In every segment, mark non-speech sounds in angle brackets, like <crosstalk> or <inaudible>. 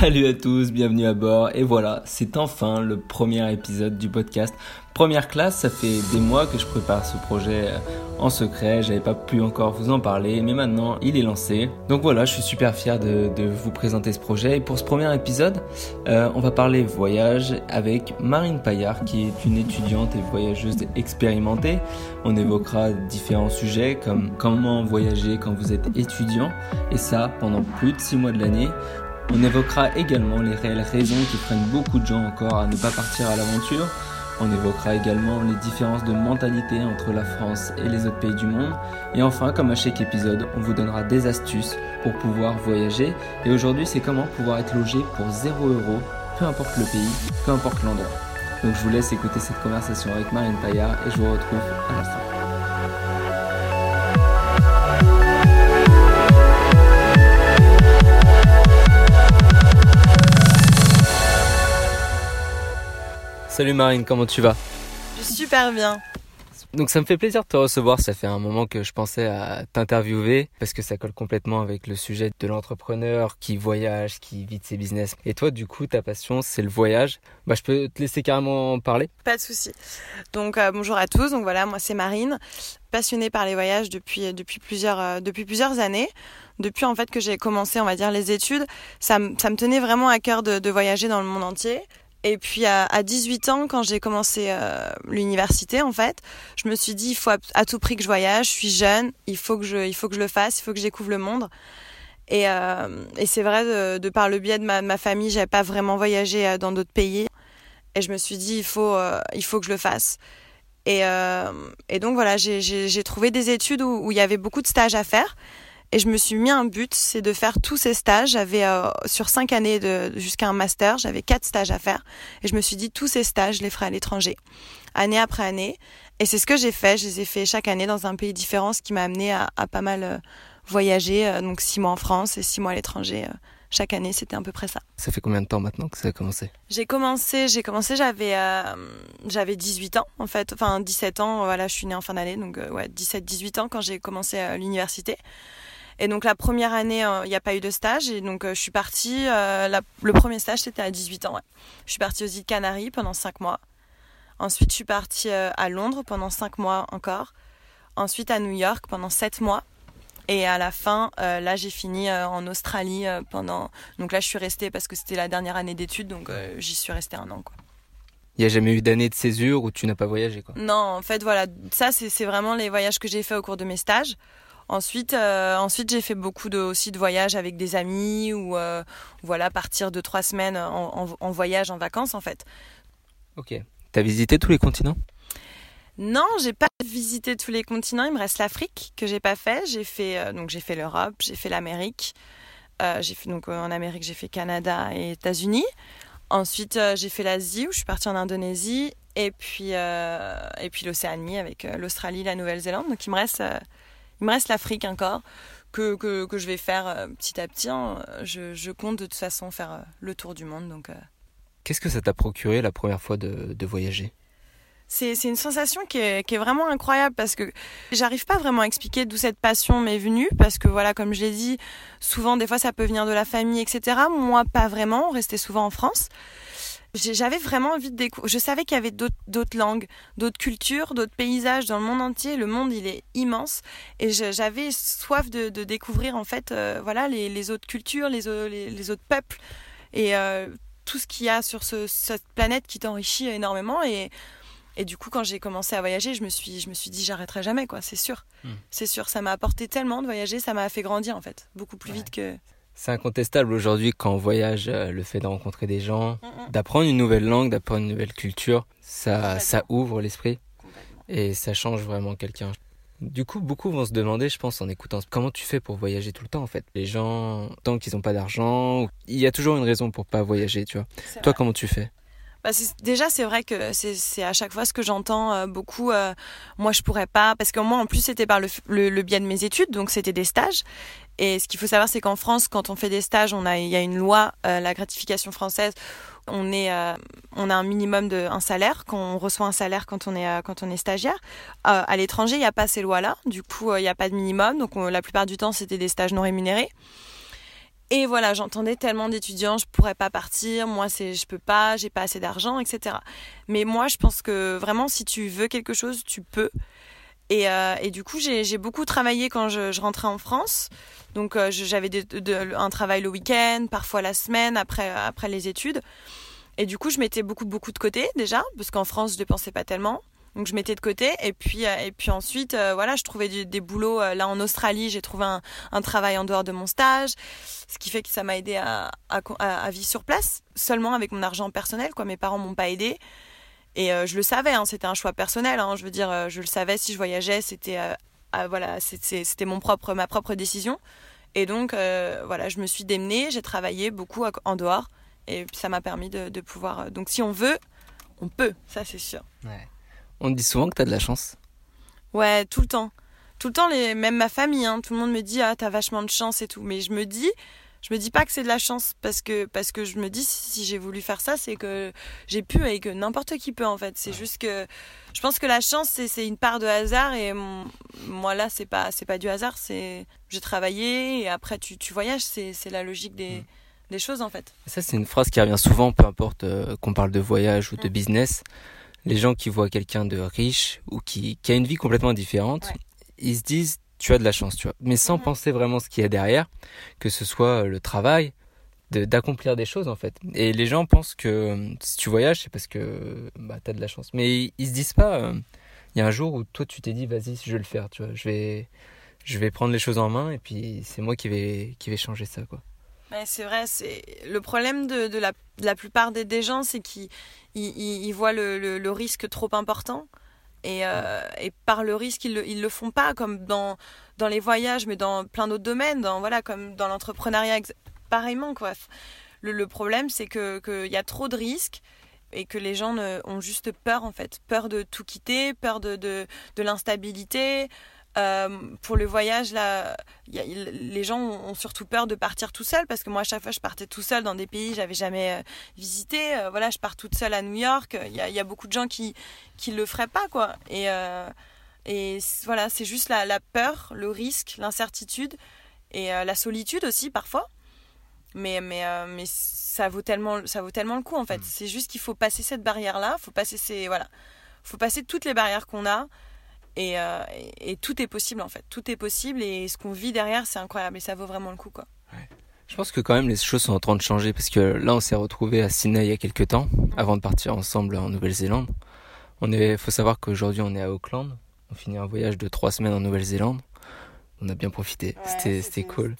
Salut à tous, bienvenue à bord. Et voilà, c'est enfin le premier épisode du podcast. Première classe, ça fait des mois que je prépare ce projet euh, en secret, j'avais pas pu encore vous en parler, mais maintenant il est lancé. Donc voilà, je suis super fier de, vous présenter ce projet. Et pour ce premier épisode, euh, on va parler voyage avec Marine Paillard, qui est une étudiante et voyageuse expérimentée. On évoquera différents sujets comme comment voyager quand vous êtes étudiant, et ça pendant plus de 6 mois de l'année. On évoquera également les réelles raisons qui freinent beaucoup de gens encore à ne pas partir à l'aventure. On évoquera également les différences de mentalité entre la France et les autres pays du monde. Et enfin, comme à chaque épisode, on vous donnera des astuces pour pouvoir voyager. Et aujourd'hui, c'est comment pouvoir être logé pour 0 euros, peu importe le pays, peu importe l'endroit. Donc je vous laisse écouter cette conversation avec Marine Paillard et je vous retrouve à la fin. Salut Marine, comment tu vas? Super bien. Donc ça me fait plaisir de te recevoir, ça fait un moment que je pensais à t'interviewer parce que ça colle complètement avec le sujet de l'entrepreneur qui voyage, qui vit de ses business. Et toi du coup ta passion c'est le voyage. Bah je peux te laisser carrément en parler? Pas de souci. Donc euh, bonjour à tous, donc voilà moi c'est Marine, passionnée par les voyages depuis, depuis, plusieurs, euh, depuis plusieurs années depuis en fait que j'ai commencé on va dire les études, ça, ça me tenait vraiment à cœur de, de, voyager dans le monde entier. Et puis à, 18 ans, quand j'ai commencé euh, l'université, en fait, je me suis dit il faut à, tout prix que je voyage. Je suis jeune, il faut que je, il faut que je le fasse, il faut que je découvre le monde. Et, euh, c'est vrai, de, par le biais de ma, ma famille, j'avais pas vraiment voyagé euh, dans d'autres pays. Et je me suis dit il faut, il faut que je le fasse. Et, donc voilà, j'ai trouvé des études où il y avait beaucoup de stages à faire. Et je me suis mis un but, c'est de faire tous ces stages. J'avais euh, sur cinq années de, jusqu'à un master, j'avais quatre stages à faire. Et je me suis dit tous ces stages, je les ferai à l'étranger, année après année. Et c'est ce que j'ai fait. Je les ai fait chaque année dans un pays différent, ce qui m'a amené à, à, pas mal euh, voyager. Euh, donc six mois en France et six mois à l'étranger. chaque année, c'était à peu près ça. Ça fait combien de temps maintenant que ça a commencé? J'ai commencé, j'ai commencé, j'avais j'avais 18 ans en fait, enfin 17 ans. Voilà, je suis née en fin d'année, donc ouais, 17-18 ans quand j'ai commencé l'université. Et donc la première année, euh, il n'y a pas eu de stage. Et donc euh, je suis partie, euh, le premier stage c'était à 18 ans. Je suis partie aux îles Canaries pendant 5 mois. Ensuite je suis partie à Londres pendant 5 mois encore. Ensuite à New York pendant 7 mois. Et à la fin, là, j'ai fini en Australie pendant. Donc là, je suis restée parce que c'était la dernière année d'études, donc j'y suis restée un an, quoi. Il n'y a jamais eu d'année de césure où tu n'as pas voyagé, quoi. Non, en fait, voilà, ça, c'est vraiment les voyages que j'ai fait au cours de mes stages. Ensuite, euh, ensuite j'ai fait beaucoup de, aussi de voyages avec des amis ou euh, voilà partir de trois semaines en, voyage, en vacances en fait. Ok. T'as visité tous les continents? Non, j'ai pas visité tous les continents. Il me reste l'Afrique que j'ai pas fait. J'ai fait euh, donc j'ai fait l'Europe, j'ai fait l'Amérique. j'ai fait donc en Amérique j'ai fait Canada et États-Unis. Ensuite j'ai fait l'Asie où je suis partie en Indonésie et puis et puis l'Océanie avec l'Australie, la Nouvelle-Zélande. Donc il me reste il me reste l'Afrique encore que, que, que, je vais faire euh, petit à petit. Hein. Je, je, compte de toute façon faire euh, le tour du monde. Donc, euh. Qu'est-ce que ça t'a procuré la première fois de, de voyager? C'est, c'est une sensation qui est, qui est, vraiment incroyable parce que j'arrive pas vraiment à expliquer d'où cette passion m'est venue parce que voilà comme je l'ai dit souvent des fois ça peut venir de la famille etc moi pas vraiment on restait souvent en France j'avais vraiment envie de découvrir. Je savais qu'il y avait d'autres langues, d'autres cultures, d'autres paysages dans le monde entier. Le monde, il est immense. Et j'avais soif de, découvrir, en fait, euh, voilà, les, autres cultures, les, les, autres peuples et euh, tout ce qu'il y a sur cette planète qui t'enrichit énormément. Et, et du coup, quand j'ai commencé à voyager, je me suis, je me suis dit, j'arrêterai jamais, quoi, c'est sûr. Hmm. C'est sûr, ça m'a apporté tellement de voyager, ça m'a fait grandir, en fait, beaucoup plus vite que. C'est incontestable aujourd'hui quand on voyage, euh, le fait de rencontrer des gens, mm, mm. d'apprendre une nouvelle langue, d'apprendre une nouvelle culture, ça, ça ouvre l'esprit et ça change vraiment quelqu'un. Du coup, beaucoup vont se demander, je pense, en écoutant, comment tu fais pour voyager tout le temps, en fait? Les gens, tant qu'ils n'ont pas d'argent, il y a toujours une raison pour pas voyager, tu vois. Toi, comment tu fais? Bah déjà, c'est vrai que c'est à chaque fois ce que j'entends euh, beaucoup. Euh, moi, je pourrais pas, parce que moi, en plus, c'était par le, biais de mes études, donc c'était des stages. Et ce qu'il faut savoir, c'est qu'en France, quand on fait des stages, on a, il y a une loi, euh, la gratification française. On on a un minimum de un salaire, qu'on reçoit un salaire quand on quand on est stagiaire. à l'étranger, il n'y a pas ces lois-là. Du coup, il n'y a pas de minimum. Donc, la plupart du temps, c'était des stages non rémunérés. Et voilà, j'entendais tellement d'étudiants, je pourrais pas partir, moi c'est je peux pas, j'ai pas assez d'argent, etc. Mais moi je pense que vraiment si tu veux quelque chose, tu peux. Et, euh, et du coup j'ai beaucoup travaillé quand je, rentrais en France. Donc euh, j'avais un travail le week-end, parfois la semaine après après les études. Et du coup je mettais beaucoup beaucoup de côté déjà parce qu'en France je dépensais pas tellement. Donc je mettais de côté. Et puis euh, et puis ensuite euh, voilà je trouvais des boulots euh, là en Australie j'ai trouvé un, travail en dehors de mon stage ce qui fait que ça m'a aidé à, à, vivre sur place seulement avec mon argent personnel quoi. Mes parents m'ont pas aidé. Et je le savais hein, c'était un choix personnel hein, je veux dire je le savais si je voyageais c'était voilà c'était mon propre ma propre décision. Et donc voilà je me suis démenée j'ai travaillé beaucoup en dehors. Et ça m'a permis de, de pouvoir donc si on veut on peut ça c'est sûr. Ouais. On dit souvent que t'as de la chance. Ouais, tout le temps. Tout le temps, les... même ma famille, hein, tout le monde me dit ah t'as vachement de chance et tout. Mais je me dis, je me dis pas que c'est de la chance parce que parce que je me dis si, j'ai voulu faire ça, c'est que j'ai pu et que n'importe qui peut en fait. C'est juste que je pense que la chance c'est une part de hasard et moi là c'est pas c'est pas du hasard, c'est j'ai travaillé et après tu, tu voyages, c'est la logique des mm. des choses en fait. Ça c'est une phrase qui revient souvent, peu importe euh, qu'on parle de voyage ou de mm. business les gens qui voient quelqu'un de riche ou qui, qui, a une vie complètement différente, ils se disent tu as de la chance, tu vois. Mais sans mhm. penser vraiment ce qu'il y a derrière, que ce soit le travail, d'accomplir des choses en fait. Et les gens pensent que euh, si tu voyages, c'est parce que bah, tu as de la chance. Mais ils, se disent pas, euh, il y a un jour où toi tu t'es dit vas-y, je vais le faire, tu vois. Je vais, je vais prendre les choses en main et puis c'est moi qui vais, qui vais changer ça, quoi c'est vrai, c'est le problème de, de, la, de, la, plupart des, des gens, c'est qu'ils ils, ils voient le, le, le, risque trop important. Et, euh, et par le risque, ils le, ils le font pas, comme dans, dans les voyages, mais dans plein d'autres domaines, dans, voilà, comme dans l'entrepreneuriat, pareillement. Quoi. Le, le problème, c'est qu'il que y a trop de risques et que les gens ne, ont juste peur, en fait. Peur de tout quitter, peur de, de, de l'instabilité. Euh, pour le voyage, là, les gens ont, surtout peur de partir tout seul parce que moi, à chaque fois, je partais tout seul dans des pays que j'avais jamais euh, visité. Euh, voilà, je pars toute seule à New York. Il y a, y a, beaucoup de gens qui qui le feraient pas, quoi. Et et voilà, c'est juste la, la, peur, le risque, l'incertitude et la solitude aussi parfois. Mais mais mais ça vaut tellement ça vaut tellement le coup en fait. Mm. C'est juste qu'il faut passer cette barrière là, faut passer ces voilà, faut passer toutes les barrières qu'on a euh, et, tout est possible en fait. Tout est possible et ce qu'on vit derrière, c'est incroyable et ça vaut vraiment le coup quoi. Je pense que quand même les choses sont en train de changer parce que là on s'est retrouvé à Sydney il y a quelques temps avant de partir ensemble en Nouvelle-Zélande. On est, faut savoir qu'aujourd'hui on est à Auckland. On finit un voyage de trois semaines en Nouvelle-Zélande. On a bien profité, c'était cool.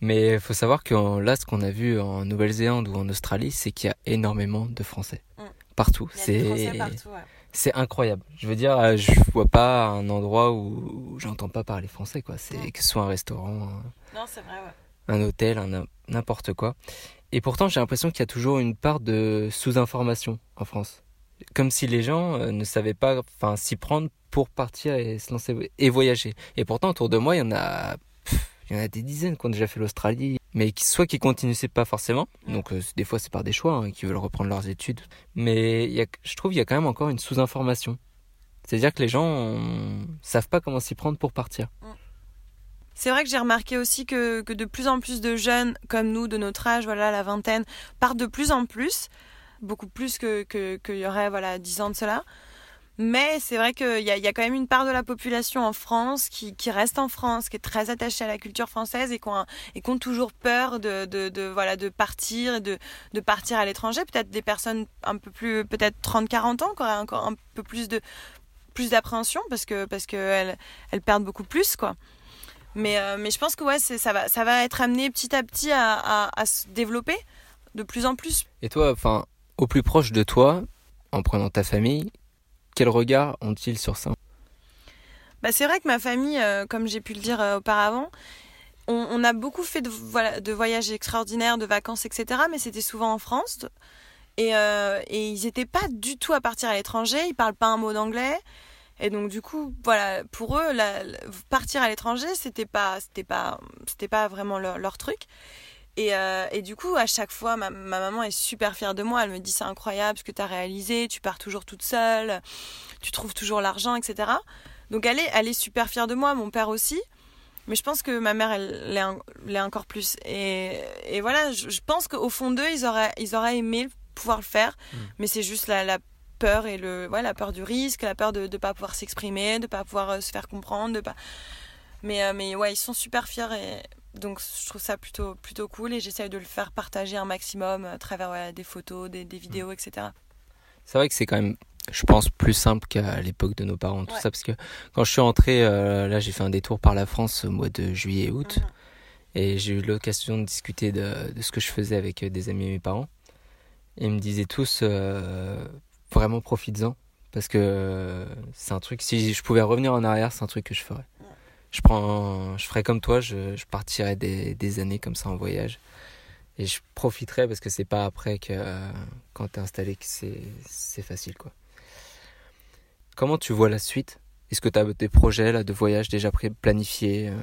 Mais il faut savoir que là, ce qu'on a vu en Nouvelle-Zélande ou en Australie, c'est qu'il y a énormément de Français. Mm. Partout. C'est c'est incroyable. Je veux dire, euh, je vois pas un endroit où j'entends pas parler français, quoi. C'est que ce soit un restaurant, un, hôtel, un n'importe quoi. Et pourtant, j'ai l'impression qu'il y a toujours une part de sous-information en France. Comme si les gens euh, ne savaient pas, enfin, s'y prendre pour partir et se lancer et voyager. Et pourtant, autour de moi, il y en a, il y en a des dizaines qui ont déjà fait l'Australie, mais qui, soit qui continuent pas forcément, donc euh, des fois c'est par des choix, hein, qui veulent reprendre leurs études, mais y a, je trouve qu'il y a quand même encore une sous-information. C'est-à-dire que les gens ne savent pas comment s'y prendre pour partir. C'est vrai que j'ai remarqué aussi que, que, de plus en plus de jeunes comme nous, de notre âge, voilà, la vingtaine, partent de plus en plus, beaucoup plus qu'il que, que, y aurait voilà, 10 ans de cela. Mais c'est vrai qu'il y a, y a quand même une part de la population en France qui, reste en France, qui est très attachée à la culture française et qui ont, toujours peur de, partir et de, partir à l'étranger. Peut-être des personnes un peu plus, peut-être 30-40 ans, qui auraient encore un peu plus d'appréhension parce que perdent beaucoup plus euh, mais je pense que ça va, être amené petit à petit à, à, à se développer de plus en plus. Et toi, enfin, au plus proche de toi, en prenant ta famille, quel regard ont-ils sur ça? Bah, C'est vrai que ma famille, euh, comme j'ai pu le dire euh, auparavant, on, a beaucoup fait de, voyages extraordinaires, de vacances, etc. Mais c'était souvent en France. Et, euh, ils n'étaient pas du tout à partir à l'étranger. Ils parlent pas un mot d'anglais. Et donc du coup, voilà, pour eux, partir à l'étranger, c'était pas, c'était pas, c'était pas vraiment leur truc. Et, euh, et, du coup, à chaque fois, ma, ma, maman est super fière de moi. Elle me dit c'est incroyable ce que tu as réalisé, tu pars toujours toute seule, tu trouves toujours l'argent, etc. Donc elle est, elle est super fière de moi, mon père aussi. mais je pense que ma mère, elle l'est encore plus. Et, et voilà, je, pense qu'au fond d'eux, ils auraient, ils auraient aimé pouvoir le faire, mm. mais c'est juste la, la, peur et le, ouais, la peur du risque, la peur de ne pas pouvoir s'exprimer, de ne pas pouvoir euh, se faire comprendre, de pas. Mais, euh, mais ouais, ils sont super fiers et donc je trouve ça plutôt, plutôt cool et j'essaye de le faire partager un maximum à travers des photos, des, des vidéos, mm. etc. C'est vrai que c'est quand même je pense, plus simple qu'à l'époque de nos parents, tout ça, parce que quand je suis rentré, euh, là, j'ai fait un détour par la France au mois de juillet et août, mhm. et j'ai eu l'occasion de discuter de, ce que je faisais avec euh, des amis et mes parents. Et ils me disaient tous, euh, vraiment profites-en, parce que c'est un truc, si je pouvais revenir en arrière, c'est un truc que je ferais. Je prends, je ferais comme toi, je, partirais des, années comme ça en voyage et je profiterai parce que c'est pas après que quand t'es installé que c'est facile quoi. Comment tu vois la suite? Est-ce que tu as des projets de voyage déjà planifiés euh?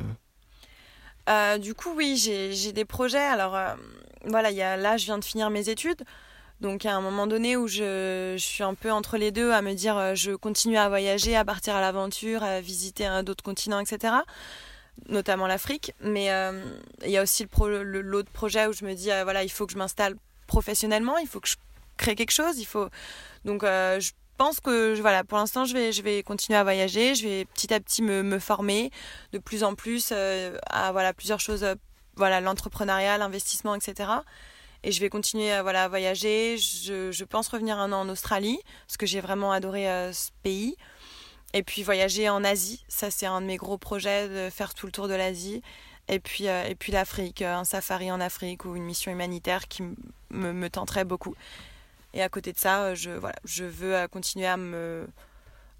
Euh, Du coup, oui, j'ai des projets. Alors, euh, voilà, y a, là, je viens de finir mes études. Donc, à un moment donné où je, je suis un peu entre les deux, à me dire, je continue à voyager, à partir à l'aventure, à visiter d'autres continents, etc notamment l'Afrique. Mais il y a aussi l'autre projet où je me dis, voilà, il faut que je m'installe professionnellement, il faut que je crée quelque chose, il faut. Donc, je pense que voilà, pour l'instant, je vais, je vais continuer à voyager, je vais petit à petit me, me former de plus en plus euh, à voilà, plusieurs choses, euh, voilà, l'entrepreneuriat, l'investissement, etc. Et je vais continuer à, voilà, à voyager. Je, je, pense revenir un an en Australie, parce que j'ai vraiment adoré euh, ce pays. Et puis voyager en Asie, ça c'est un de mes gros projets, de faire tout le tour de l'Asie. Et puis, et puis l'Afrique, un safari en Afrique ou une mission humanitaire qui me, me tenterait beaucoup. Et à côté de ça, euh, je, voilà, je veux euh, continuer à me,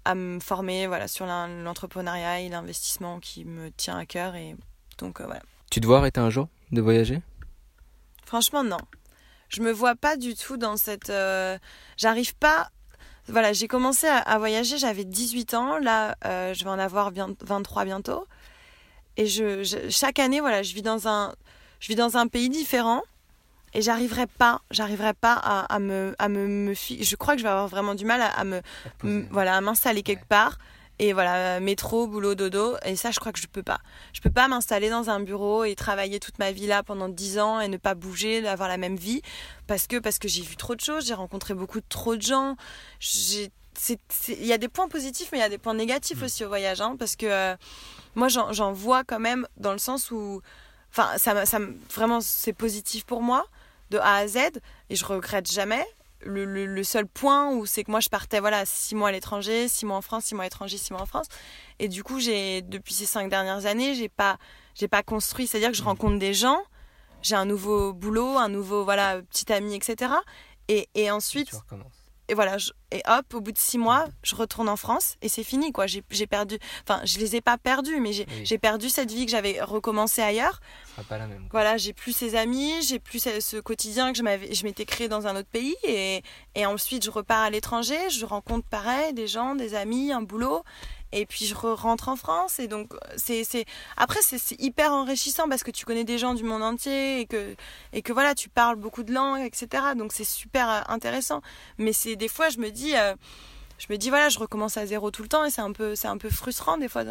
à me former voilà, sur l'entrepreneuriat et l'investissement qui me tient à cœur. Et donc, euh, voilà. Tu te vois arrêter un jour de voyager? Franchement, non. Je me vois pas du tout dans cette. J'arrive pas. Voilà, j'ai commencé à, voyager, j'avais 18 ans. Là, je vais en avoir 23 bientôt. Et je, chaque année, voilà, je vis dans un, je vis dans un pays différent et j'arriverai pas j'arriverai pas à, à, me à me, me je crois que je vais avoir vraiment du mal à, me, voilà à m'installer quelque part et voilà métro boulot dodo et ça je crois que je peux pas je peux pas m'installer dans un bureau et travailler toute ma vie là pendant 10 ans et ne pas bouger avoir la même vie parce que parce que j'ai vu trop de choses j'ai rencontré beaucoup trop de gens j'ai il y a des points positifs mais il y a des points négatifs mm. aussi au voyage hein, parce que euh, moi j'en vois quand même dans le sens où enfin ça, ça vraiment c'est positif pour moi de A à Z et je regrette jamais. Le, le, seul point où c'est que moi je partais voilà six mois à l'étranger, six mois en France, six mois à l'étranger, six mois en France. Et du coup j'ai depuis ces cinq dernières années j'ai pas j'ai pas construit, c'est-à-dire que je mmh. rencontre des gens, j'ai un nouveau boulot, un nouveau voilà petit ami, etc. Et, et ensuite et voilà, et hop, au bout de six mois, je retourne en France et c'est fini, quoi. J'ai perdu, enfin, je les ai pas perdus, mais j'ai perdu cette vie que j'avais recommencé ailleurs. pas la même. Voilà, j'ai plus ces amis, j'ai plus ce quotidien que je m'étais créé dans un autre pays et, et ensuite je repars à l'étranger, je rencontre pareil des gens, des amis, un boulot et puis je rentre en France et donc c'est c'est après c'est hyper enrichissant parce que tu connais des gens du monde entier et que et que voilà tu parles beaucoup de langues etc donc c'est super euh, intéressant. Mais c'est des fois je me dis euh, je me dis voilà je recommence à zéro tout le temps et c'est un peu c'est un peu frustrant des fois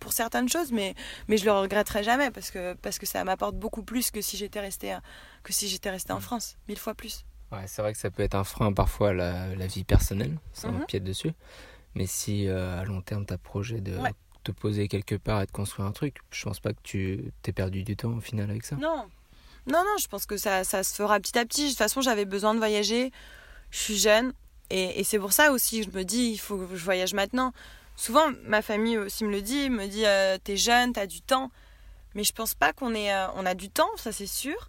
pour certaines choses mais mais je le regretterai jamais parce que parce que ça m'apporte beaucoup plus que si j'étais resté que si j'étais resté en France mille fois plus. Ouais c'est vrai que ça peut être un frein parfois à la, la vie personnelle ça me mm dessus mais si euh, à long terme, tu as projet de te poser quelque part et de construire un truc, je pense pas que tu t'es perdu du temps au final avec ça. Non. Non, non, je pense que ça, ça se fera petit à petit. De toute façon, j'avais besoin de voyager. Je suis jeune. Et, et c'est pour ça aussi que je me dis, il faut que je voyage maintenant. Souvent, ma famille aussi me le dit, me dit, euh, t'es jeune, t'as du temps. Mais je pense pas qu'on ait, euh, on a du temps, ça c'est sûr.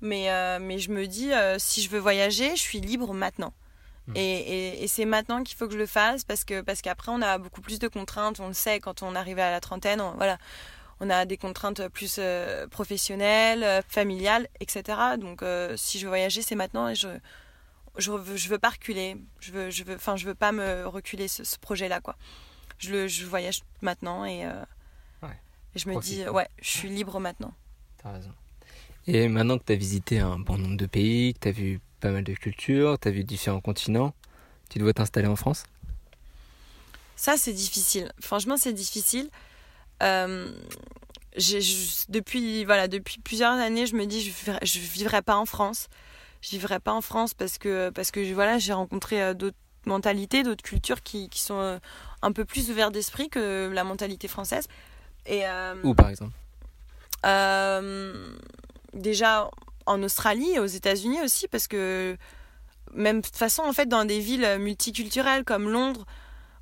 Mais, mais je me dis, si je veux voyager, je suis libre maintenant. Mm. Et, et, c'est maintenant qu'il faut que je le fasse parce que parce qu'après on a beaucoup plus de contraintes. On le sait quand on arrive à la trentaine. On, voilà, on a des contraintes plus euh, professionnelles, euh, familiales, etc. Donc euh, si je veux voyager, c'est maintenant et je je veux, je veux pas reculer. Je veux je veux enfin je veux pas me reculer ce, projet là quoi. Je le je voyage maintenant et, et je me dis ouais je suis libre maintenant. T'as raison. Et maintenant que tu as visité un bon nombre de pays, que tu as vu pas mal de cultures, tu as vu différents continents. Tu dois t'installer en France? Ça, c'est difficile. Franchement, c'est difficile. Euh, depuis, voilà, depuis plusieurs années, je me dis, je vivrai, je vivrai pas en France. Je vivrai pas en France parce que, parce que voilà, j'ai rencontré euh, d'autres mentalités, d'autres cultures qui, qui sont euh, un peu plus ouvertes d'esprit que la mentalité française. Et, Où par exemple? Déjà en Australie et aux États-Unis aussi, parce que même de toute façon, en fait, dans des villes multiculturelles comme Londres,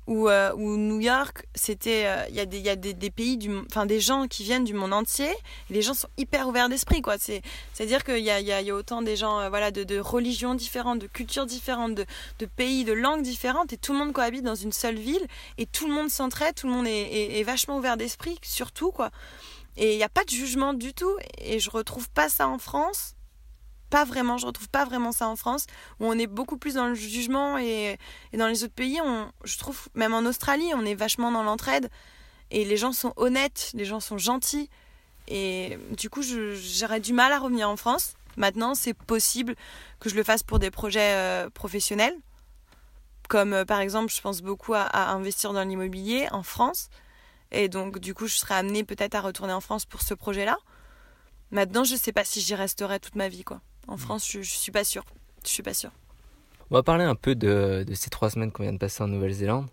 ou, euh, New York, c'était euh, il y a des pays enfin des gens qui viennent du monde entier, les gens sont hyper ouverts d'esprit quoi, c'est à dire qu'il y a, y, y a autant des gens euh, voilà de, religions différentes, de cultures différentes, de, pays, de langues différentes et tout le monde cohabite dans une seule ville et tout le monde s'entraide, tout le monde est vachement ouvert d'esprit surtout quoi. Et il n'y a pas de jugement du tout et je retrouve pas ça en France pas vraiment, je retrouve pas vraiment ça en France, où on est beaucoup plus dans le jugement et, dans les autres pays, on, je trouve, même en Australie, on est vachement dans l'entraide et les gens sont honnêtes, les gens sont gentils. Et du coup, j'aurais du mal à revenir en France. Maintenant, c'est possible que je le fasse pour des projets euh, professionnels, comme euh, par exemple, je pense beaucoup à, investir dans l'immobilier en France. Et donc, du coup, je serais amenée peut-être à retourner en France pour ce projet-là. Maintenant, je sais pas si j'y resterai toute ma vie, quoi. En mm. France, je, je suis pas sûre. Je suis pas sûre. On va parler un peu de, de ces trois semaines qu'on vient de passer en Nouvelle-Zélande,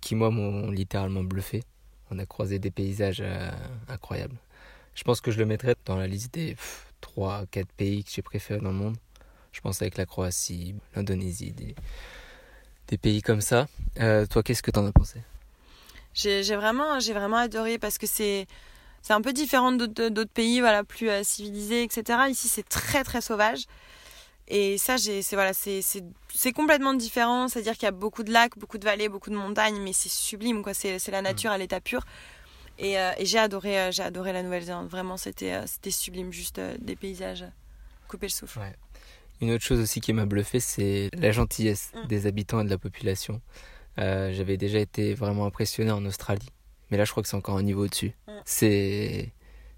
qui moi m'ont littéralement bluffé. On a croisé des paysages euh, incroyables. Je pense que je le mettrais dans la liste des 3-4 pays que j'ai préférés dans le monde. Je pense avec la Croatie, l'Indonésie, des, des, pays comme ça. Euh, toi, qu'est-ce que tu en as pensé? J'ai vraiment, vraiment adoré parce que c'est c'est un peu différent d'autres pays, voilà, plus euh, civilisés, etc. Ici, c'est très très sauvage. Et ça, c'est voilà, c'est complètement différent. C'est-à-dire qu'il y a beaucoup de lacs, beaucoup de vallées, beaucoup de montagnes, mais c'est sublime, quoi. C'est la nature à l'état pur. Et, euh, et j'ai adoré, euh, j'ai adoré la Nouvelle-Zélande. Vraiment, c'était c'était sublime, juste des paysages, couper le souffle. Ouais. Une autre chose aussi qui m'a bluffé, c'est la gentillesse mm. des habitants et de la population. J'avais déjà été vraiment impressionné en Australie mais là, je crois que c'est encore un niveau au-dessus. C'est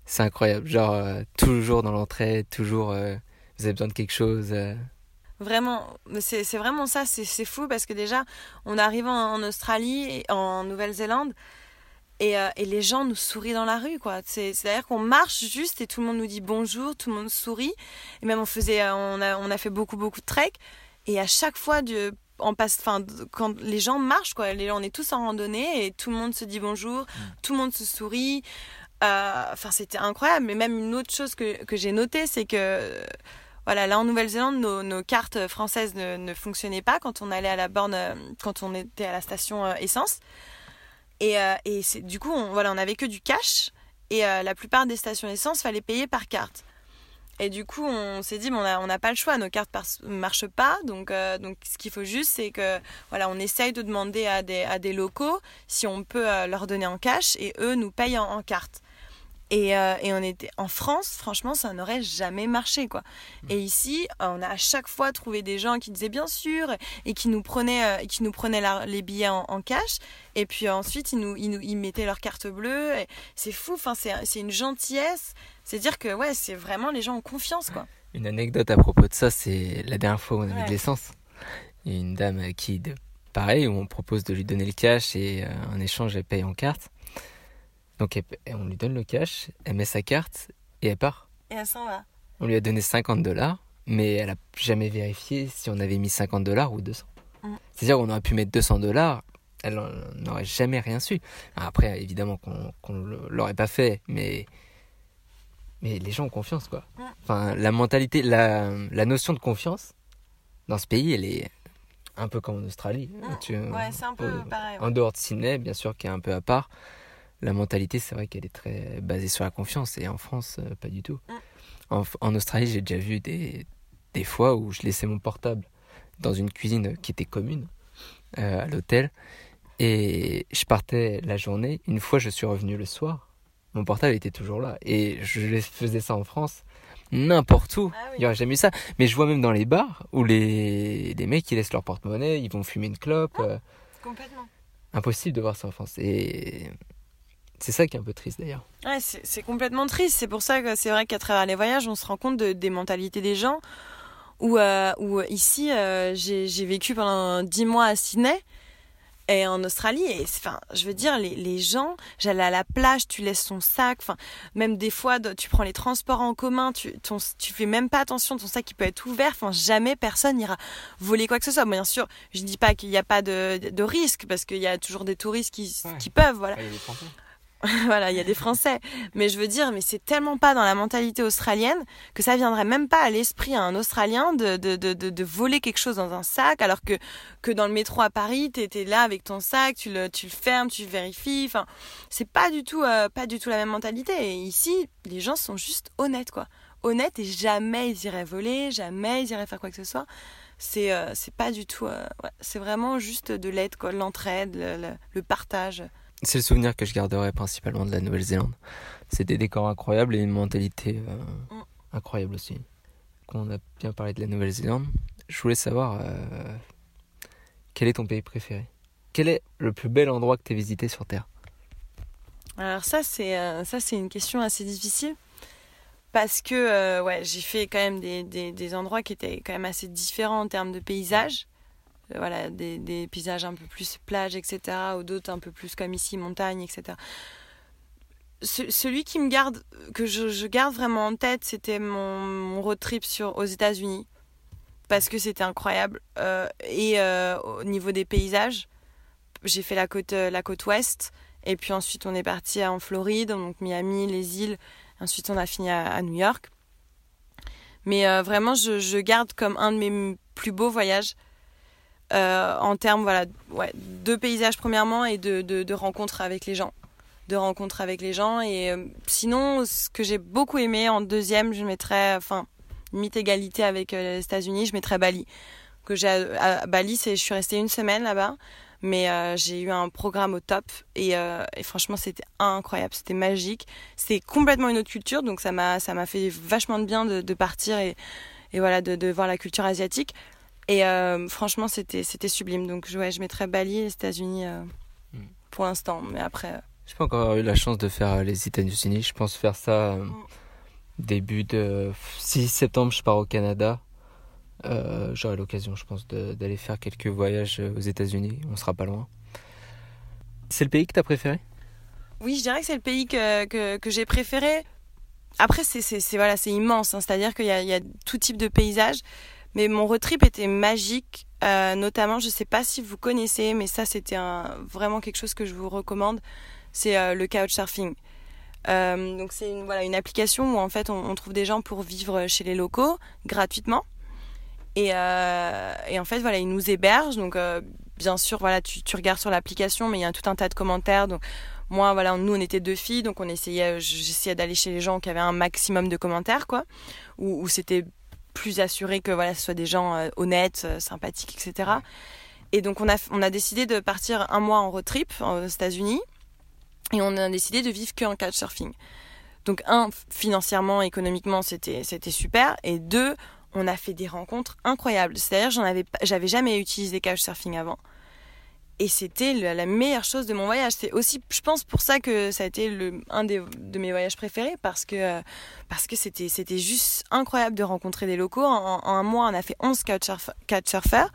c'est incroyable. Genre, euh, toujours dans l'entrée, toujours, euh, vous avez besoin de quelque chose. Euh. Vraiment, c'est vraiment ça, c'est fou parce que déjà, on arrive en, Australie, et en Nouvelle-Zélande, et, et, les gens nous sourient dans la rue, quoi. C'est-à-dire qu'on marche juste et tout le monde nous dit bonjour, tout le monde sourit. Et même on faisait, on a, on a fait beaucoup, beaucoup de trek. Et à chaque fois, de, on passe, enfin, quand les gens marchent, quoi, on est tous en randonnée et tout le monde se dit bonjour, mm. tout le monde se sourit. Euh, enfin, c'était incroyable. Mais même une autre chose que, que j'ai noté, c'est que voilà, là en Nouvelle-Zélande, nos, nos, cartes françaises ne, ne, fonctionnaient pas quand on allait à la borne, euh, quand on était à la station euh, essence. Et, et c'est, du coup, on, voilà, on avait que du cash. Et la plupart des stations essence, fallait payer par carte. Et du coup, on s'est dit, bon, on n'a pas le choix, nos cartes ne marchent pas. Donc, euh, donc ce qu'il faut juste, c'est que voilà, on essaye de demander à des, à des locaux si on peut euh, leur donner en cash et eux nous payent en, en carte. Et, euh, et, on était en France, franchement, ça n'aurait jamais marché, quoi. Mmh. Et ici, on a à chaque fois trouvé des gens qui disaient bien sûr et qui nous prenaient, qui nous prenaient les billets en, en, cash. Et puis ensuite, ils nous, ils nous, ils mettaient leur carte bleue. C'est fou. Enfin, c'est une gentillesse. C'est dire que ouais, c'est vraiment les gens ont confiance quoi. Une anecdote à propos de ça, c'est la dernière fois où on avait de l'essence. Il y a une dame qui, pareil, où on propose de lui donner le cash et euh, en échange elle paye en carte. Donc on lui donne le cash, elle met sa carte et elle part. Et elle s'en va. On lui a donné 50 dollars, mais elle a jamais vérifié si on avait mis 50 dollars ou 200. Mm. C'est-à-dire qu'on aurait pu mettre 200 dollars, elle n'aurait jamais rien su. Après, évidemment qu'on ne l'aurait pas fait, mais mais les gens ont confiance, quoi. Enfin, la mentalité, la, la notion de confiance dans ce pays, elle est un peu comme en Australie. ouais, c'est un peu pareil. En dehors de Sydney, bien sûr, qui est un peu à part, la mentalité, c'est vrai qu'elle est très basée sur la confiance. Et en France, euh, pas du tout. En, en, Australie, j'ai déjà vu des, des fois où je laissais mon portable dans une cuisine qui était commune euh, à l'hôtel. Et je partais la journée. Une fois, je suis revenu le soir mon portable était toujours là. Et je faisais ça en France, n'importe où. Ah il n'y aurait jamais eu ça. Mais je vois même dans les bars où les, les mecs ils laissent leur porte-monnaie, ils vont fumer une clope. Ah, euh, complètement. Impossible de voir ça en France. Et c'est ça qui est un peu triste d'ailleurs. Ouais, c'est complètement triste. C'est pour ça que c'est vrai qu'à travers les voyages, on se rend compte de, des mentalités des gens. Où, euh, où ici, euh, j'ai vécu pendant dix mois à Sydney. et en Australie, et enfin, je veux dire, les, les gens, j'allais à la plage, tu laisses ton sac, enfin, même des fois, tu prends les transports en commun, tu, ton, tu fais même pas attention, ton sac il peut être ouvert, enfin, jamais personne n'ira voler quoi que ce soit. Bien sûr, je dis pas qu'il n'y a pas de, de risque, parce qu'il y a toujours des touristes qui, qui peuvent, voilà. <laughs> voilà, il y a des Français. Mais je veux dire, mais c'est tellement pas dans la mentalité australienne que ça viendrait même pas à l'esprit à un Australien de, de, de, de, voler quelque chose dans un sac, alors que, que dans le métro à Paris, tu étais là avec ton sac, tu le, tu le fermes, tu vérifies. Enfin, c'est pas du tout, euh, pas du tout la même mentalité. Et ici, les gens sont juste honnêtes, quoi. Honnêtes et jamais ils iraient voler, jamais ils iraient faire quoi que ce soit. C'est, euh, pas du tout, euh, c'est vraiment juste de l'aide, l'entraide, le, le partage. C'est le souvenir que je garderai principalement de la Nouvelle-Zélande. C'est des décors incroyables et une mentalité euh, incroyable aussi. Quand on a bien parlé de la Nouvelle-Zélande, je voulais savoir euh, quel est ton pays préféré? Quel est le plus bel endroit que tu as visité sur Terre? Alors ça c'est euh, ça c'est une question assez difficile parce que ouais j'ai fait quand même des, des, endroits qui étaient quand même assez différents en termes de paysages. Euh, voilà, des, paysages un peu plus plage, etc., ou d'autres un peu plus comme ici, montagne, etc. celui qui me garde, que je, garde vraiment en tête, c'était mon, road trip sur, aux États-Unis, parce que c'était incroyable. Euh, et euh, au niveau des paysages, j'ai fait la côte, la côte ouest, et puis ensuite on est parti en Floride, donc Miami, les îles, ensuite on a fini à, New York. Mais vraiment, je garde comme un de mes plus beaux voyages euh, en termes voilà, ouais, de paysages premièrement et de, de, rencontres avec les gens. De rencontres avec les gens. Et euh, sinon, ce que j'ai beaucoup aimé en deuxième, je mettrais, enfin, limite égalité avec euh, les États-Unis, je mettrais Bali. Que j'ai à, Bali, c'est, je suis restée une semaine là-bas, mais j'ai eu un programme au top et, franchement, c'était incroyable, c'était magique. C'est complètement une autre culture, donc ça m'a, ça m'a fait vachement de bien de, partir et, et voilà, de voir la culture asiatique. Et euh, franchement, c'était, c'était sublime. Donc, ouais, je mettrais Bali et les États-Unis euh, hmm. pour l'instant. Mais après. Euh, j'ai pas encore eu la chance de faire les États-Unis. Je pense faire ça hmm. début de 6 septembre. Je pars au Canada. j'aurai l'occasion, je pense, d'aller faire quelques voyages aux États-Unis. On sera pas loin. C'est le pays que tu as préféré? Oui, je dirais que c'est le pays que, que, que j'ai préféré. Après, c'est, c'est, voilà, c'est immense. Hein. C'est-à-dire qu'il y a, y a tout type de paysages. Mais mon road trip était magique, euh, notamment, je ne sais pas si vous connaissez, mais ça c'était vraiment quelque chose que je vous recommande, c'est euh, le couchsurfing. Euh, donc c'est une, voilà, une application où en fait on, trouve des gens pour vivre chez les locaux gratuitement. Et, euh, en fait voilà, ils nous hébergent. Donc bien sûr voilà, tu, regardes sur l'application, mais il y a tout un tas de commentaires. Donc moi voilà, nous on était deux filles, donc on essayait, j'essayais d'aller chez les gens qui avaient un maximum de commentaires quoi, où c'était plus assuré que voilà, ce soit des gens euh, honnêtes, euh, sympathiques, etc. Et donc on a, on a décidé de partir un mois en road trip aux États-Unis et on a décidé de vivre que en couchsurfing. Donc un, financièrement, économiquement, c'était c'était super et deux, on a fait des rencontres incroyables. C'est-à-dire j'en avais j'avais jamais utilisé couchsurfing avant et c'était la meilleure chose de mon voyage. C'est aussi, je pense, pour ça que ça a été le, un des, de mes voyages préférés parce que euh, parce que c'était c'était juste incroyable de rencontrer des locaux. En, un mois, on a fait 11 couchsurfers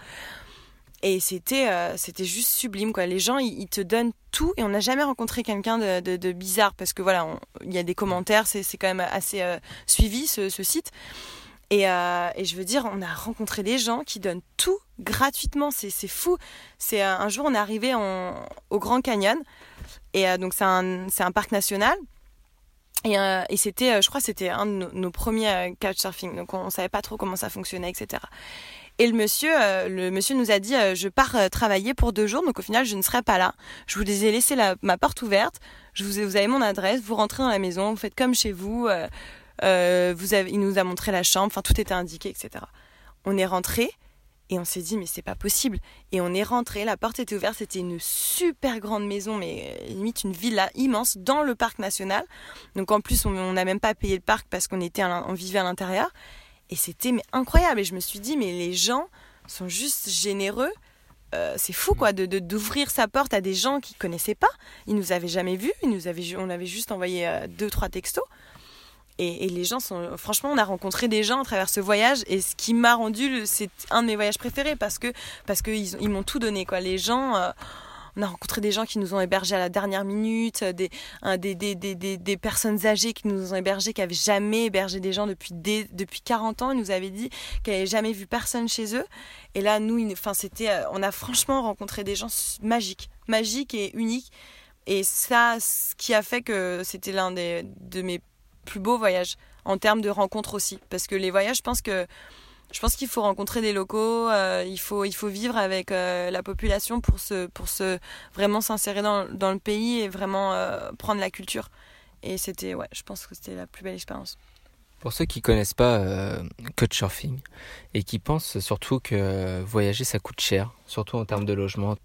et c'était euh, c'était juste sublime. Les gens ils, te donnent tout et on n'a jamais rencontré quelqu'un de, bizarre parce que voilà, il y a des commentaires, c'est quand même assez euh, suivi ce site. Et, euh, et, je veux dire, on a rencontré des gens qui donnent tout gratuitement. C'est, fou. C'est euh, un jour, on est arrivé en, au Grand Canyon. Et euh, donc, c'est un, un parc national. Et, euh, et c'était, je crois, c'était un de nos, nos premiers couchsurfing. Donc, on, ne savait pas trop comment ça fonctionnait, etc. Et le monsieur, le monsieur nous a dit, je pars travailler pour deux jours. Donc, au final, je ne serai pas là. Je vous ai laissé la, ma porte ouverte. Je vous, ai, vous avez mon adresse. Vous rentrez dans la maison. Vous faites comme chez vous. Euh, il nous a montré la chambre, enfin tout était indiqué, etc. On est rentré et on s'est dit mais c'est pas possible. Et on est rentré, la porte était ouverte, c'était une super grande maison, mais euh, limite une villa immense dans le parc national. Donc en plus on n'a même pas payé le parc parce qu'on était, on vivait à l'intérieur. Et c'était incroyable. Et je me suis dit mais les gens sont juste généreux. Euh, c'est fou quoi de d'ouvrir sa porte à des gens qui connaissaient pas. Ils nous avaient jamais vus, ils nous avaient, on avait juste envoyé deux trois textos. Et, les gens sont. Franchement, on a rencontré des gens à travers ce voyage. Et ce qui m'a rendu, c'est un de mes voyages préférés parce que parce qu'ils ils, m'ont tout donné. Quoi. Les gens. Euh, on a rencontré des gens qui nous ont hébergés à la dernière minute, des, des, des, des, des, personnes âgées qui nous ont hébergés, qui n'avaient jamais hébergé des gens depuis, depuis 40 ans. Ils nous avaient dit qu'ils n'avaient jamais vu personne chez eux. Et là, nous, enfin, c'était, euh, on a franchement rencontré des gens magiques, magiques et uniques. Et ça, ce qui a fait que c'était l'un de mes plus beaux voyages en termes de rencontres aussi. Parce que les voyages, je pense que je pense qu'il faut rencontrer des locaux, euh, il, faut, il faut vivre avec euh, la population pour se, pour se vraiment s'insérer dans, dans, le pays et vraiment euh, prendre la culture. Et c'était, ouais, je pense que c'était la plus belle expérience. Pour ceux qui connaissent pas Couchsurfing et qui pensent surtout que voyager ça coûte cher, surtout en termes de logement,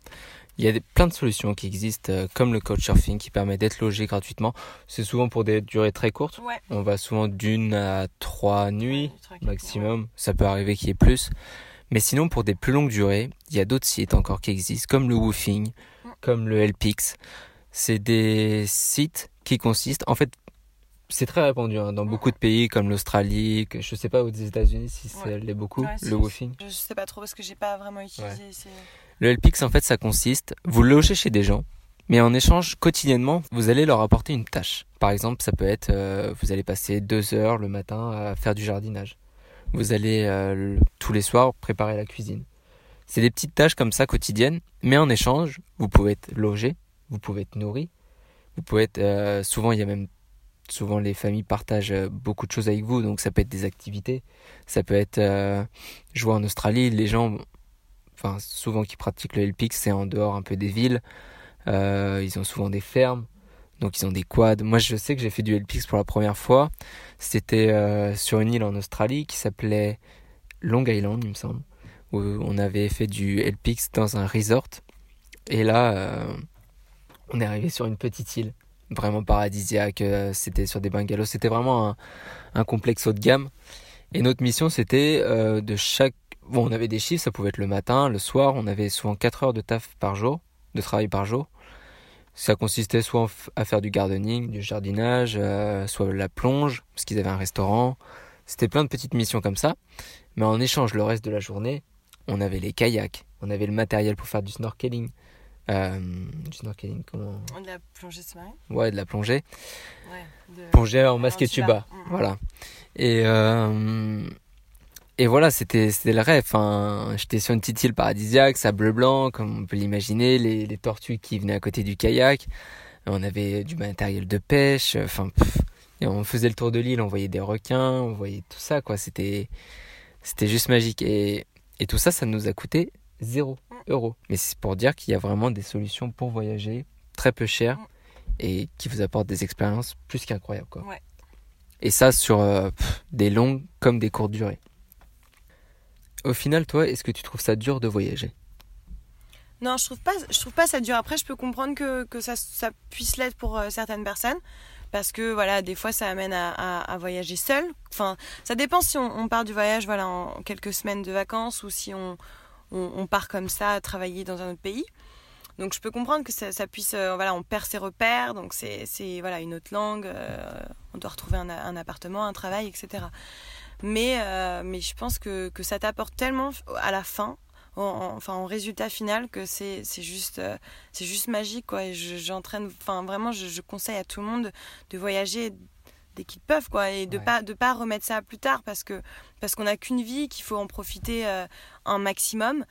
il y a des, plein de solutions qui existent, euh, comme le couchsurfing qui permet d'être logé gratuitement. C'est souvent pour des durées très courtes. On va souvent d'une à trois nuits maximum. Ça peut arriver qu'il y ait plus. Mais sinon, pour des plus longues durées, il y a d'autres sites encore qui existent, comme le Woofing, mm. comme le Helpix. C'est des sites qui consistent, en fait, c'est très répandu hein, dans beaucoup de pays comme l'Australie, que je sais pas aux États-Unis si c'est l'est beaucoup, le woofing. Je sais pas trop parce que j'ai pas vraiment utilisé. Le LPX en fait ça consiste, vous logez chez des gens, mais en échange quotidiennement vous allez leur apporter une tâche. Par exemple ça peut être euh, vous allez passer deux heures le matin à faire du jardinage. Vous allez euh, tous les soirs préparer la cuisine. C'est des petites tâches comme ça quotidiennes, mais en échange vous pouvez être logé, vous pouvez être nourri, vous pouvez être euh, souvent il y a même souvent les familles partagent beaucoup de choses avec vous, donc ça peut être des activités, ça peut être, je vois en Australie, les gens, enfin souvent qui pratiquent le LPX, c'est en dehors un peu des villes, euh, ils ont souvent des fermes, donc ils ont des quads. Moi je sais que j'ai fait du LPX pour la première fois, c'était sur une île en Australie qui s'appelait Long Island, il me semble, où on avait fait du LPX dans un resort, et là on est arrivé sur une petite île vraiment paradisiaque. Euh, c'était sur des bungalows. C'était vraiment un, complexe haut de gamme. Et notre mission, c'était euh, de chaque. Bon, on avait des chiffres, ça pouvait être le matin, le soir. On avait souvent 4 heures de taf par jour, de travail par jour. Ça consistait soit à faire du gardening, du jardinage, euh, soit la plonge, parce qu'ils avaient un restaurant. C'était plein de petites missions comme ça. Mais en échange, le reste de la journée, on avait les kayaks, on avait le matériel pour faire du snorkeling, euh, du snorkeling, comment De la plongée sous-marine? Ouais, de la plongée. Ouais, de... Plongée en masque et tuba. Voilà. Et, euh, et voilà, c'était le rêve. Enfin, J'étais sur une petite île paradisiaque, sable blanc, comme on peut l'imaginer, les, les, tortues qui venaient à côté du kayak. On avait du matériel de pêche. Enfin, et on faisait le tour de l'île, on voyait des requins, on voyait tout ça, quoi. C'était juste magique. Et, et tout ça, ça nous a coûté zéro euros. Mais c'est pour dire qu'il y a vraiment des solutions pour voyager très peu chères et qui vous apportent des expériences plus qu'incroyables. Quoi. Et ça sur euh, des longues comme des courtes durées. Au final, toi, est-ce que tu trouves ça dur de voyager? Non, je trouve pas. Je trouve pas ça dur. Après, je peux comprendre que, que ça, puisse l'être pour euh, certaines personnes, parce que voilà, des fois, ça amène à, voyager seul. Enfin, ça dépend si on, part du voyage, voilà, en quelques semaines de vacances, ou si on, on, part comme ça travailler dans un autre pays. Donc je peux comprendre que ça, puisse, euh, voilà, on perd ses repères, donc c'est, voilà une autre langue, euh, on doit retrouver un, appartement, un travail, etc. Mais, euh, mais je pense que, que ça t'apporte tellement à la fin, enfin en résultat final, que c'est, juste, c'est juste magique quoi. Et j'entraîne, enfin vraiment, je, conseille à tout le monde de voyager dès qu'ils peuvent quoi et de pas de pas remettre ça plus tard parce que parce qu'on n'a qu'une vie qu'il faut en profiter euh, un maximum.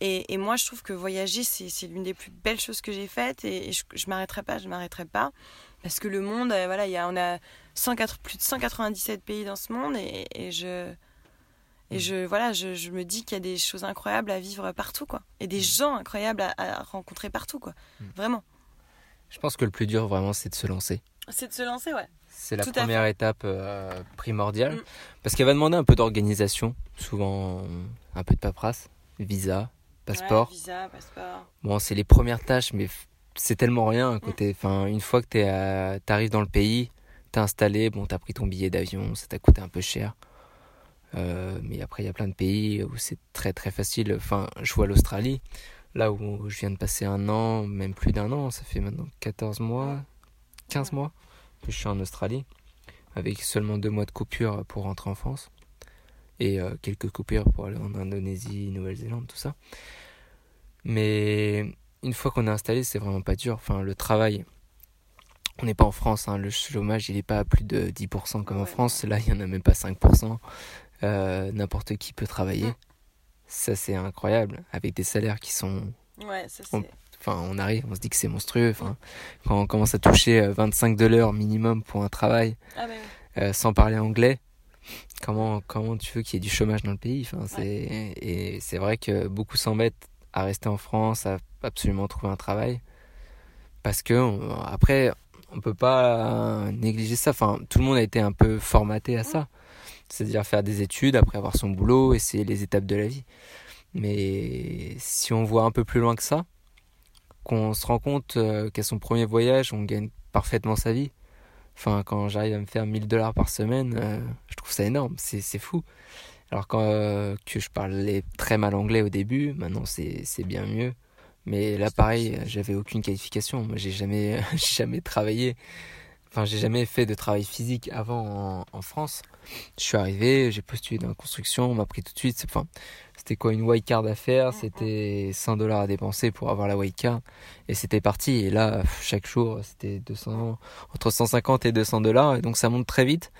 Et, et, moi je trouve que voyager c'est l'une des plus belles choses que j'ai faites et, je, je m'arrêterai pas je m'arrêterai pas. Parce que le monde euh, voilà il y a on a 104, plus de 197 pays dans ce monde et, et je et mm. je voilà je, je me dis qu'il y a des choses incroyables à vivre partout quoi et des mm. gens incroyables à, à rencontrer partout quoi mm. vraiment je pense que le plus dur vraiment c'est de se lancer c'est de se lancer ouais c'est la première étape euh, primordiale. Mm. Parce qu'elle va demander un peu d'organisation, souvent un peu de paperasse, visa, passeport. visa, passeport. Bon, c'est les premières tâches, mais c'est tellement rien à côté. Mm. Enfin, une fois que tu arrives dans le pays, t'es installé, bon, t'as pris ton billet d'avion, ça t'a coûté un peu cher. Euh, mais après, il y a plein de pays où c'est très très facile. Enfin, je vois l'Australie, là où je viens de passer un an, même plus d'un an, ça fait maintenant 14 mois, 15 mois je suis en Australie, avec seulement deux mois de coupure pour rentrer en France, et euh, quelques coupures pour aller en Indonésie, Nouvelle-Zélande, tout ça. Mais une fois qu'on est installé, c'est vraiment pas dur. Enfin, le travail, on n'est pas en France, hein. le chômage il n'est pas à plus de 10% comme en France, là il n'y en a même pas 5%. Euh, n'importe qui peut travailler. Ça c'est incroyable, avec des salaires qui sont... Ouais, ça on, enfin, on arrive, on se dit que c'est monstrueux. Enfin, quand on commence à toucher 25 euh, dollars minimum pour un travail, ah, bah euh, sans parler anglais, comment, comment tu veux qu'il y ait du chômage dans le pays? Enfin, c'est, Et c'est vrai que beaucoup s'embêtent à rester en France, à absolument trouver un travail. Parce que, après, on peut pas négliger ça. Enfin, tout le monde a été un peu formaté à ça. C'est-à-dire faire des études, après avoir son boulot, et c'est les étapes de la vie. Mais si on voit un peu plus loin que ça, qu'on se rend compte euh, qu'à son premier voyage, on gagne parfaitement sa vie. Enfin, quand j'arrive à me faire 1000 dollars par semaine, euh, je trouve ça énorme, c'est fou. Alors euh, que je parlais très mal anglais au début, maintenant c'est bien mieux. Mais là, pareil, j'avais aucune qualification. Moi, j'ai jamais, <laughs> jamais travaillé. Enfin, j'ai jamais fait de travail physique avant en, France. Je suis arrivé, j'ai postulé dans la construction, on m'a pris tout de suite. Enfin, c'était quoi une white card à faire? C'était 100 dollars à dépenser pour avoir la white card. Et c'était parti. Et là, chaque jour, c'était 200, entre 150 et 200 dollars. Et donc, ça monte très vite.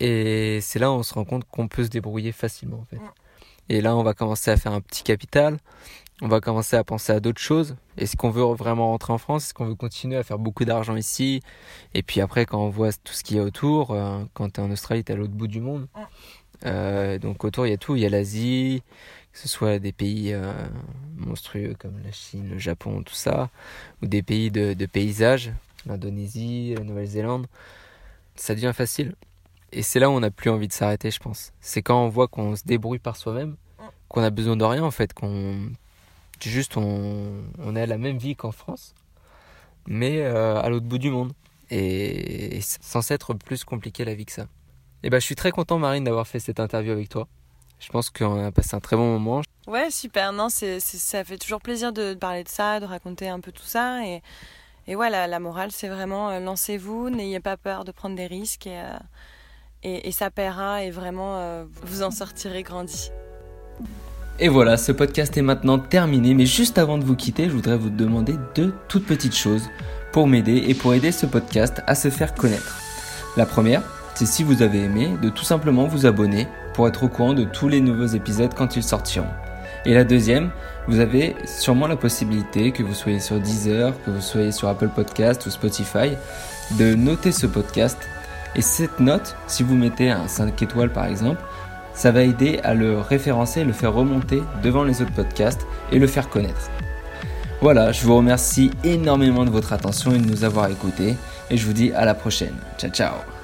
Et c'est là où on se rend compte qu'on peut se débrouiller facilement, en fait. Et là, on va commencer à faire un petit capital on va commencer à penser à d'autres choses. Est-ce qu'on veut vraiment rentrer en France? Est-ce qu'on veut continuer à faire beaucoup d'argent ici? Et puis après, quand on voit tout ce qu'il y a autour, euh, quand tu es en Australie, tu es à l'autre bout du monde. Euh, donc autour, il y a tout. Il y a l'Asie, que ce soit des pays euh, monstrueux comme la Chine, le Japon, tout ça, ou des pays de, de paysages, l'Indonésie, la Nouvelle-Zélande. Ça devient facile. Et c'est là où on n'a plus envie de s'arrêter, je pense. C'est quand on voit qu'on se débrouille par soi-même, qu'on a besoin de rien en fait, qu'on Juste, on, a la même vie qu'en France, mais euh, à l'autre bout du monde. Et, c'est censé être plus compliqué la vie que ça. Et ben, je suis très content, Marine, d'avoir fait cette interview avec toi. Je pense qu'on a passé un très bon moment. Ouais, super. Non, c'est, ça fait toujours plaisir de parler de ça, de raconter un peu tout ça. Et, et ouais, la, morale, c'est vraiment euh, lancez-vous, n'ayez pas peur de prendre des risques et, euh, et, ça paiera et vraiment vous en sortirez grandi. Et voilà, ce podcast est maintenant terminé, mais juste avant de vous quitter, je voudrais vous demander deux toutes petites choses pour m'aider et pour aider ce podcast à se faire connaître. La première, c'est si vous avez aimé, de tout simplement vous abonner pour être au courant de tous les nouveaux épisodes quand ils sortiront. Et la deuxième, vous avez sûrement la possibilité, que vous soyez sur Deezer, que vous soyez sur Apple Podcast ou Spotify, de noter ce podcast. Et cette note, si vous mettez un 5 étoiles par exemple, ça va aider à le référencer, le faire remonter devant les autres podcasts et le faire connaître. Voilà, je vous remercie énormément de votre attention et de nous avoir écoutés et je vous dis à la prochaine. Ciao ciao